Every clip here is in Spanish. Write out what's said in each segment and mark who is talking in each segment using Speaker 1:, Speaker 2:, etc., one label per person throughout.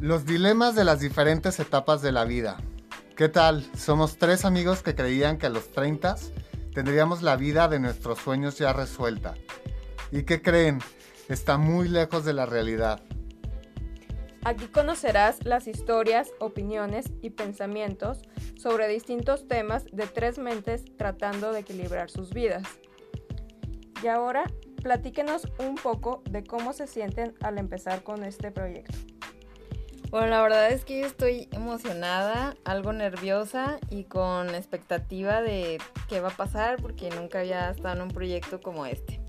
Speaker 1: Los dilemas de las diferentes etapas de la vida. ¿Qué tal? Somos tres amigos que creían que a los 30 tendríamos la vida de nuestros sueños ya resuelta. ¿Y qué creen? Está muy lejos de la realidad.
Speaker 2: Aquí conocerás las historias, opiniones y pensamientos sobre distintos temas de tres mentes tratando de equilibrar sus vidas. Y ahora, platíquenos un poco de cómo se sienten al empezar con este proyecto.
Speaker 3: Bueno, la verdad es que yo estoy emocionada, algo nerviosa y con expectativa de qué va a pasar porque nunca había estado en un proyecto como este.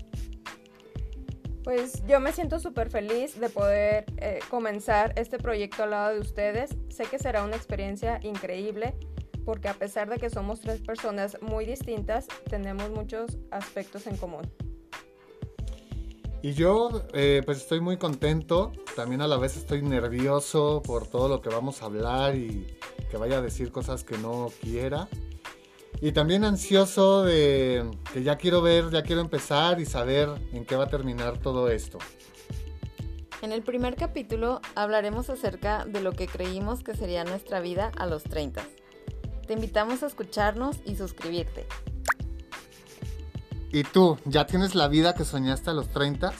Speaker 2: Pues yo me siento súper feliz de poder eh, comenzar este proyecto al lado de ustedes. Sé que será una experiencia increíble porque a pesar de que somos tres personas muy distintas, tenemos muchos aspectos en común.
Speaker 1: Y yo eh, pues estoy muy contento, también a la vez estoy nervioso por todo lo que vamos a hablar y que vaya a decir cosas que no quiera. Y también ansioso de que ya quiero ver, ya quiero empezar y saber en qué va a terminar todo esto.
Speaker 3: En el primer capítulo hablaremos acerca de lo que creímos que sería nuestra vida a los 30. Te invitamos a escucharnos y suscribirte.
Speaker 1: ¿Y tú, ya tienes la vida que soñaste a los 30?